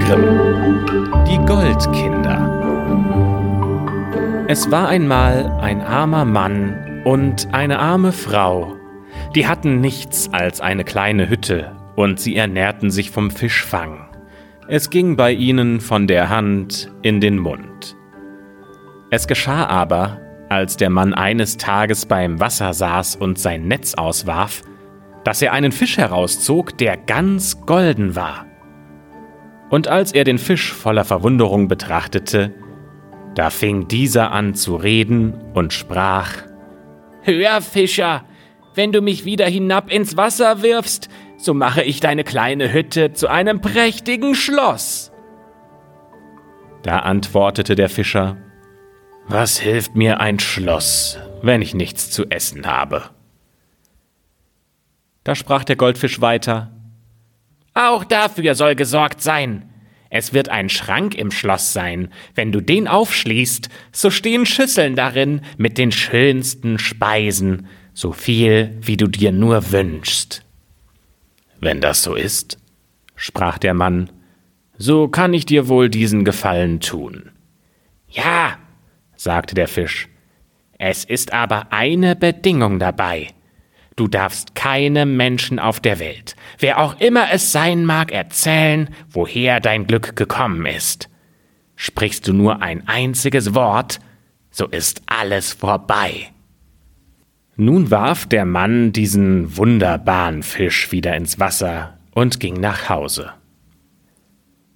Grimm Die Goldkinder Es war einmal ein armer Mann und eine arme Frau. Die hatten nichts als eine kleine Hütte und sie ernährten sich vom Fischfang. Es ging bei ihnen von der Hand in den Mund. Es geschah aber, als der Mann eines Tages beim Wasser saß und sein Netz auswarf, dass er einen Fisch herauszog, der ganz golden war. Und als er den Fisch voller Verwunderung betrachtete, da fing dieser an zu reden und sprach Hör, Fischer, wenn du mich wieder hinab ins Wasser wirfst, so mache ich deine kleine Hütte zu einem prächtigen Schloss. Da antwortete der Fischer Was hilft mir ein Schloss, wenn ich nichts zu essen habe? Da sprach der Goldfisch weiter Auch dafür soll gesorgt sein. Es wird ein Schrank im Schloss sein. Wenn du den aufschließt, so stehen Schüsseln darin mit den schönsten Speisen, so viel, wie du dir nur wünschst. Wenn das so ist, sprach der Mann, so kann ich dir wohl diesen Gefallen tun. Ja, sagte der Fisch, es ist aber eine Bedingung dabei. Du darfst keinem Menschen auf der Welt, wer auch immer es sein mag, erzählen, woher dein Glück gekommen ist. Sprichst du nur ein einziges Wort, so ist alles vorbei. Nun warf der Mann diesen wunderbaren Fisch wieder ins Wasser und ging nach Hause.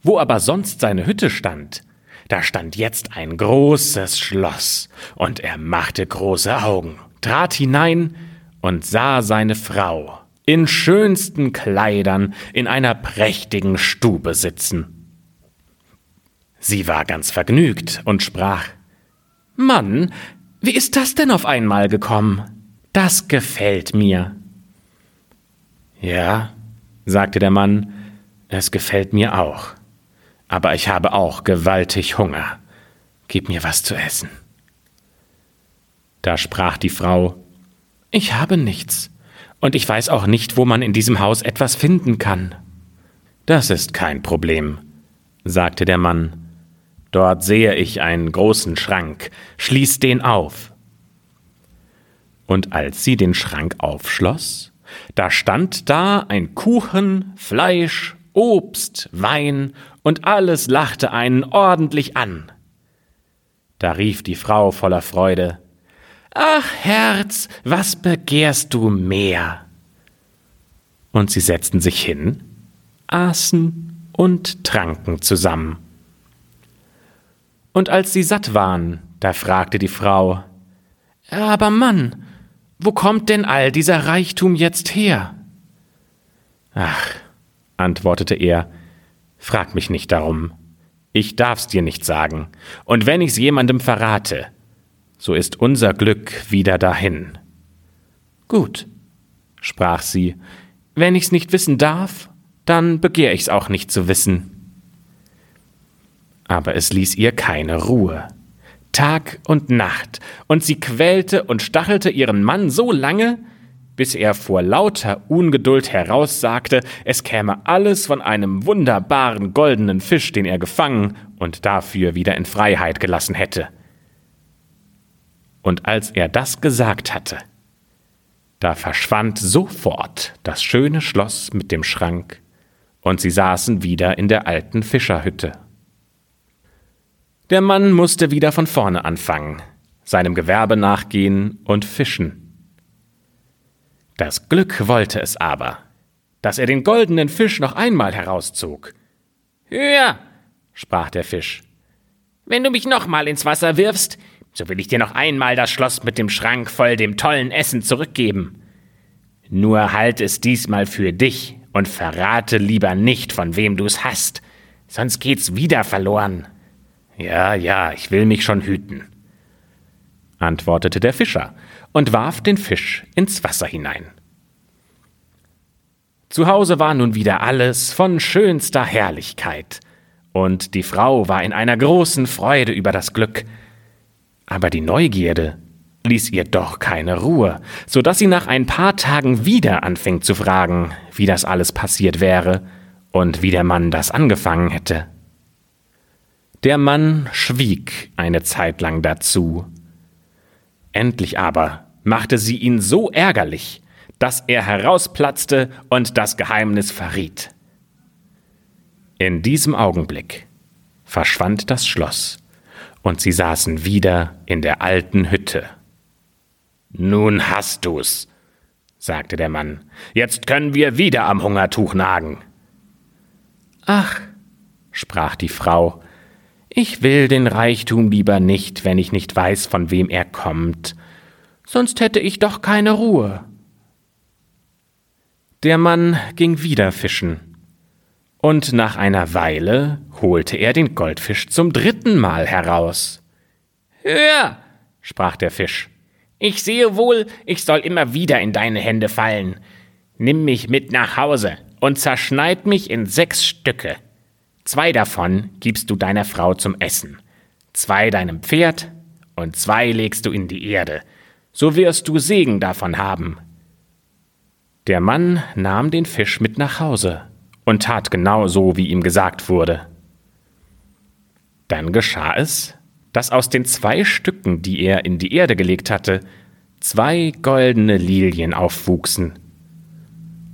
Wo aber sonst seine Hütte stand, da stand jetzt ein großes Schloss, und er machte große Augen, trat hinein und sah seine Frau in schönsten Kleidern in einer prächtigen Stube sitzen. Sie war ganz vergnügt und sprach Mann, wie ist das denn auf einmal gekommen? Das gefällt mir. Ja, sagte der Mann, es gefällt mir auch. Aber ich habe auch gewaltig Hunger. Gib mir was zu essen. Da sprach die Frau ich habe nichts. Und ich weiß auch nicht, wo man in diesem Haus etwas finden kann. Das ist kein Problem, sagte der Mann. Dort sehe ich einen großen Schrank. Schließ den auf. Und als sie den Schrank aufschloss, da stand da ein Kuchen, Fleisch, Obst, Wein, und alles lachte einen ordentlich an. Da rief die Frau voller Freude Ach Herz, was begehrst du mehr? Und sie setzten sich hin, aßen und tranken zusammen. Und als sie satt waren, da fragte die Frau Aber Mann, wo kommt denn all dieser Reichtum jetzt her? Ach, antwortete er, frag mich nicht darum. Ich darf's dir nicht sagen, und wenn ich's jemandem verrate, so ist unser Glück wieder dahin. Gut, sprach sie, wenn ich's nicht wissen darf, dann begehr ich's auch nicht zu wissen. Aber es ließ ihr keine Ruhe. Tag und Nacht, und sie quälte und stachelte ihren Mann so lange, bis er vor lauter Ungeduld heraussagte, es käme alles von einem wunderbaren goldenen Fisch, den er gefangen und dafür wieder in Freiheit gelassen hätte. Und als er das gesagt hatte, da verschwand sofort das schöne Schloss mit dem Schrank, und sie saßen wieder in der alten Fischerhütte. Der Mann musste wieder von vorne anfangen, seinem Gewerbe nachgehen und fischen. Das Glück wollte es aber, dass er den goldenen Fisch noch einmal herauszog. Hör, sprach der Fisch, wenn du mich nochmal ins Wasser wirfst, so will ich dir noch einmal das Schloss mit dem Schrank voll dem tollen Essen zurückgeben. Nur halt es diesmal für dich und verrate lieber nicht, von wem du es hast, sonst geht's wieder verloren. Ja, ja, ich will mich schon hüten, antwortete der Fischer und warf den Fisch ins Wasser hinein. Zu Hause war nun wieder alles von schönster Herrlichkeit, und die Frau war in einer großen Freude über das Glück, aber die Neugierde ließ ihr doch keine Ruhe, so dass sie nach ein paar Tagen wieder anfing zu fragen, wie das alles passiert wäre und wie der Mann das angefangen hätte. Der Mann schwieg eine Zeit lang dazu. Endlich aber machte sie ihn so ärgerlich, dass er herausplatzte und das Geheimnis verriet. In diesem Augenblick verschwand das Schloss, und sie saßen wieder in der alten Hütte. Nun hast du's, sagte der Mann. Jetzt können wir wieder am Hungertuch nagen. Ach, sprach die Frau, ich will den Reichtum lieber nicht, wenn ich nicht weiß, von wem er kommt, sonst hätte ich doch keine Ruhe. Der Mann ging wieder fischen, und nach einer Weile holte er den Goldfisch zum dritten Mal heraus. Hör, sprach der Fisch, ich sehe wohl, ich soll immer wieder in deine Hände fallen. Nimm mich mit nach Hause und zerschneid mich in sechs Stücke. Zwei davon gibst du deiner Frau zum Essen, zwei deinem Pferd und zwei legst du in die Erde. So wirst du Segen davon haben. Der Mann nahm den Fisch mit nach Hause und tat genau so, wie ihm gesagt wurde. Dann geschah es, dass aus den zwei Stücken, die er in die Erde gelegt hatte, zwei goldene Lilien aufwuchsen,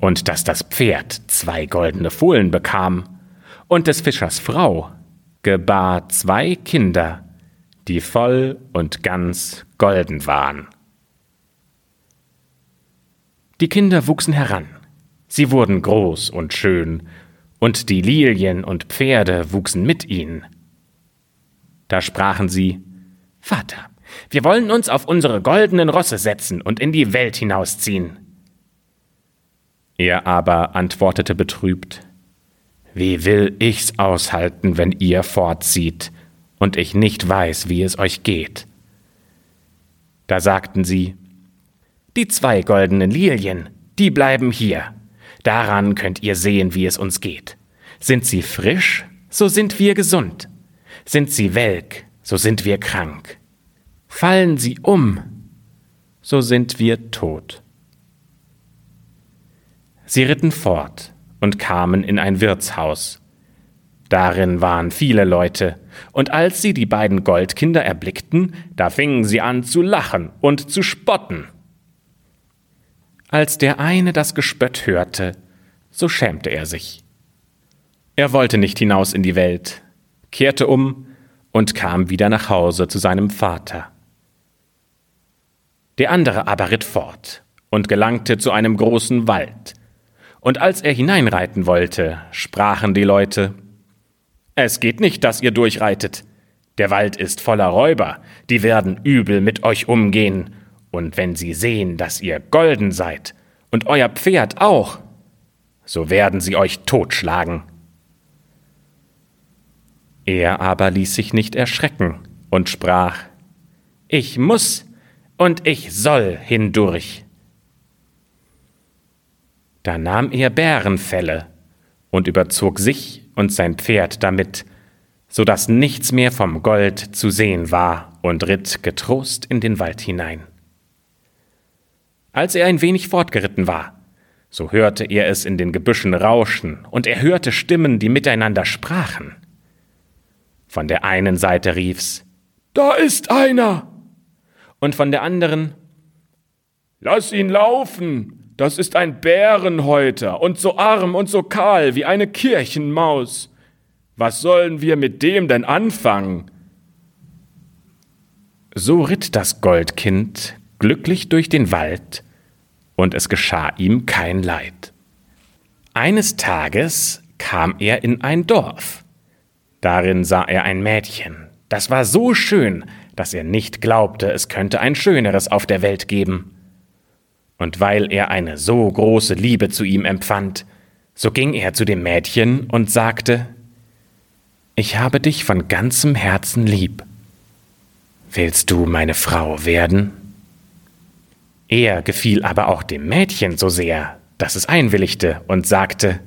und dass das Pferd zwei goldene Fohlen bekam, und des Fischers Frau gebar zwei Kinder, die voll und ganz golden waren. Die Kinder wuchsen heran, sie wurden groß und schön, und die Lilien und Pferde wuchsen mit ihnen. Da sprachen sie Vater, wir wollen uns auf unsere goldenen Rosse setzen und in die Welt hinausziehen. Er aber antwortete betrübt wie will ich's aushalten, wenn ihr fortzieht und ich nicht weiß, wie es euch geht? Da sagten sie, die zwei goldenen Lilien, die bleiben hier. Daran könnt ihr sehen, wie es uns geht. Sind sie frisch, so sind wir gesund. Sind sie welk, so sind wir krank. Fallen sie um, so sind wir tot. Sie ritten fort, und kamen in ein Wirtshaus. Darin waren viele Leute, und als sie die beiden Goldkinder erblickten, da fingen sie an zu lachen und zu spotten. Als der eine das Gespött hörte, so schämte er sich. Er wollte nicht hinaus in die Welt, kehrte um und kam wieder nach Hause zu seinem Vater. Der andere aber ritt fort und gelangte zu einem großen Wald, und als er hineinreiten wollte, sprachen die Leute Es geht nicht, dass ihr durchreitet. Der Wald ist voller Räuber, die werden übel mit euch umgehen, und wenn sie sehen, dass ihr golden seid, und euer Pferd auch, so werden sie euch totschlagen. Er aber ließ sich nicht erschrecken und sprach Ich muss und ich soll hindurch. Da nahm er Bärenfelle und überzog sich und sein Pferd damit, so dass nichts mehr vom Gold zu sehen war, und ritt getrost in den Wald hinein. Als er ein wenig fortgeritten war, so hörte er es in den Gebüschen rauschen, und er hörte Stimmen, die miteinander sprachen. Von der einen Seite rief's Da ist einer. Und von der anderen Lass ihn laufen, das ist ein Bärenhäuter und so arm und so kahl wie eine Kirchenmaus. Was sollen wir mit dem denn anfangen? So ritt das Goldkind glücklich durch den Wald, und es geschah ihm kein Leid. Eines Tages kam er in ein Dorf. Darin sah er ein Mädchen, das war so schön, dass er nicht glaubte, es könnte ein schöneres auf der Welt geben. Und weil er eine so große Liebe zu ihm empfand, so ging er zu dem Mädchen und sagte, Ich habe dich von ganzem Herzen lieb. Willst du meine Frau werden? Er gefiel aber auch dem Mädchen so sehr, dass es einwilligte und sagte,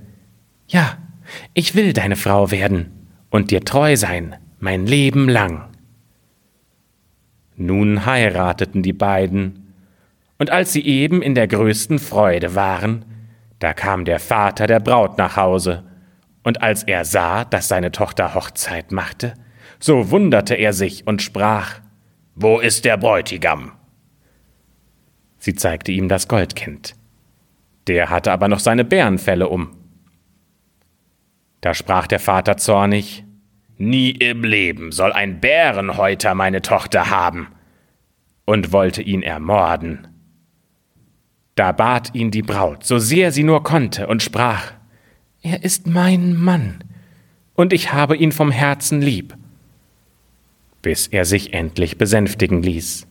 Ja, ich will deine Frau werden und dir treu sein, mein Leben lang. Nun heirateten die beiden, und als sie eben in der größten Freude waren, da kam der Vater der Braut nach Hause Und als er sah, dass seine Tochter Hochzeit machte, so wunderte er sich und sprach, Wo ist der Bräutigam? Sie zeigte ihm das Goldkind. Der hatte aber noch seine Bärenfelle um. Da sprach der Vater zornig, Nie im Leben soll ein Bärenhäuter meine Tochter haben, und wollte ihn ermorden. Da bat ihn die Braut, so sehr sie nur konnte, und sprach, Er ist mein Mann, und ich habe ihn vom Herzen lieb, bis er sich endlich besänftigen ließ.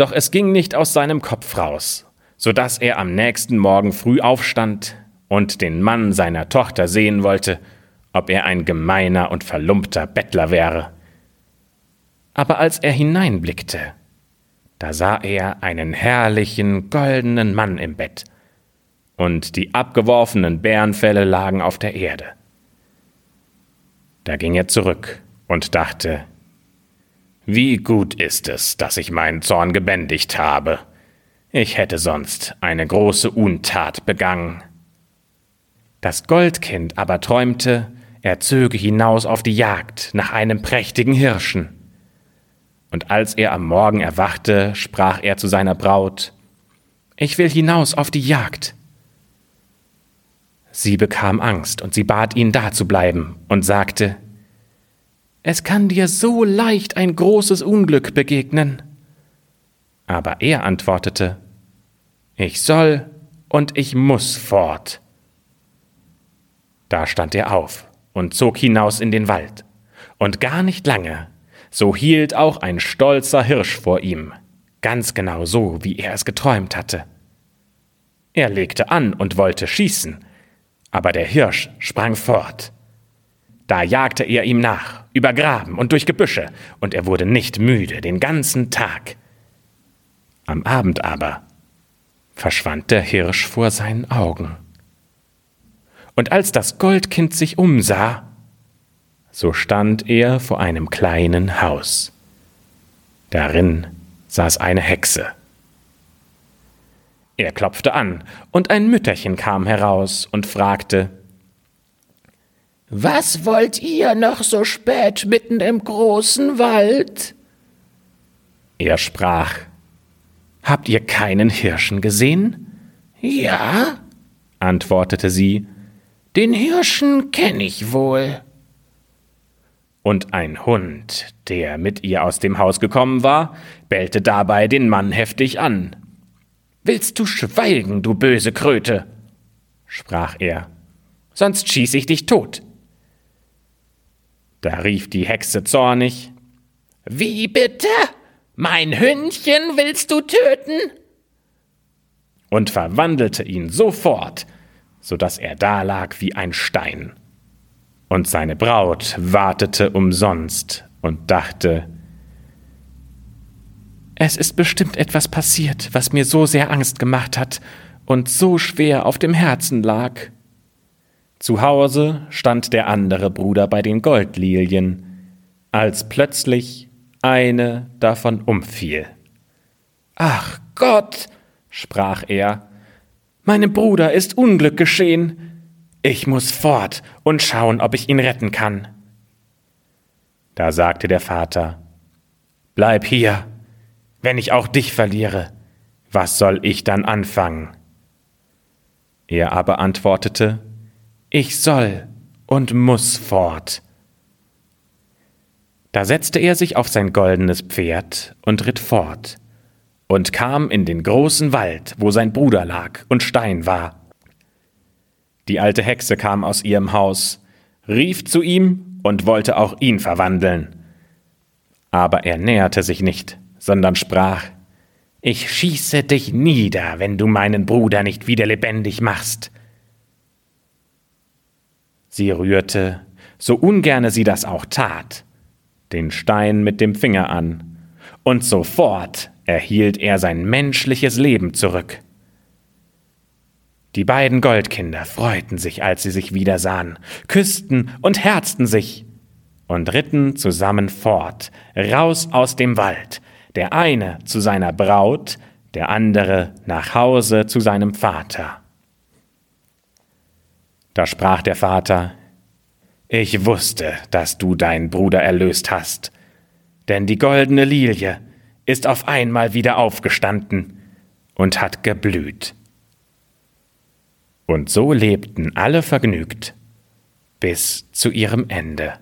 Doch es ging nicht aus seinem Kopf raus, so dass er am nächsten Morgen früh aufstand und den Mann seiner Tochter sehen wollte, ob er ein gemeiner und verlumpter Bettler wäre. Aber als er hineinblickte, da sah er einen herrlichen goldenen Mann im Bett, und die abgeworfenen Bärenfelle lagen auf der Erde. Da ging er zurück und dachte, wie gut ist es, dass ich meinen Zorn gebändigt habe. Ich hätte sonst eine große Untat begangen. Das Goldkind aber träumte, er zöge hinaus auf die Jagd nach einem prächtigen Hirschen. Und als er am Morgen erwachte, sprach er zu seiner Braut, Ich will hinaus auf die Jagd. Sie bekam Angst, und sie bat ihn da zu bleiben, und sagte, Es kann dir so leicht ein großes Unglück begegnen. Aber er antwortete, Ich soll und ich muss fort. Da stand er auf und zog hinaus in den Wald. Und gar nicht lange, so hielt auch ein stolzer Hirsch vor ihm, ganz genau so, wie er es geträumt hatte. Er legte an und wollte schießen, aber der Hirsch sprang fort. Da jagte er ihm nach, über Graben und durch Gebüsche, und er wurde nicht müde den ganzen Tag. Am Abend aber verschwand der Hirsch vor seinen Augen. Und als das Goldkind sich umsah, so stand er vor einem kleinen Haus. Darin saß eine Hexe. Er klopfte an, und ein Mütterchen kam heraus und fragte Was wollt ihr noch so spät mitten im großen Wald? Er sprach Habt ihr keinen Hirschen gesehen? Ja, antwortete sie, den Hirschen kenn ich wohl. Und ein Hund, der mit ihr aus dem Haus gekommen war, bellte dabei den Mann heftig an. Willst du schweigen, du böse Kröte? sprach er, sonst schieß ich dich tot. Da rief die Hexe zornig Wie bitte? Mein Hündchen willst du töten? und verwandelte ihn sofort so dass er dalag wie ein Stein. Und seine Braut wartete umsonst und dachte, es ist bestimmt etwas passiert, was mir so sehr Angst gemacht hat und so schwer auf dem Herzen lag. Zu Hause stand der andere Bruder bei den Goldlilien, als plötzlich eine davon umfiel. Ach Gott, sprach er, Meinem Bruder ist Unglück geschehen. Ich muss fort und schauen, ob ich ihn retten kann. Da sagte der Vater, Bleib hier, wenn ich auch dich verliere, was soll ich dann anfangen? Er aber antwortete, Ich soll und muss fort. Da setzte er sich auf sein goldenes Pferd und ritt fort und kam in den großen Wald, wo sein Bruder lag und Stein war. Die alte Hexe kam aus ihrem Haus, rief zu ihm und wollte auch ihn verwandeln. Aber er näherte sich nicht, sondern sprach, Ich schieße dich nieder, wenn du meinen Bruder nicht wieder lebendig machst. Sie rührte, so ungerne sie das auch tat, den Stein mit dem Finger an, und sofort erhielt er sein menschliches Leben zurück. Die beiden Goldkinder freuten sich, als sie sich wiedersahen, küssten und herzten sich und ritten zusammen fort, raus aus dem Wald, der eine zu seiner Braut, der andere nach Hause zu seinem Vater. Da sprach der Vater, Ich wusste, dass du deinen Bruder erlöst hast, denn die goldene Lilie ist auf einmal wieder aufgestanden und hat geblüht. Und so lebten alle vergnügt bis zu ihrem Ende.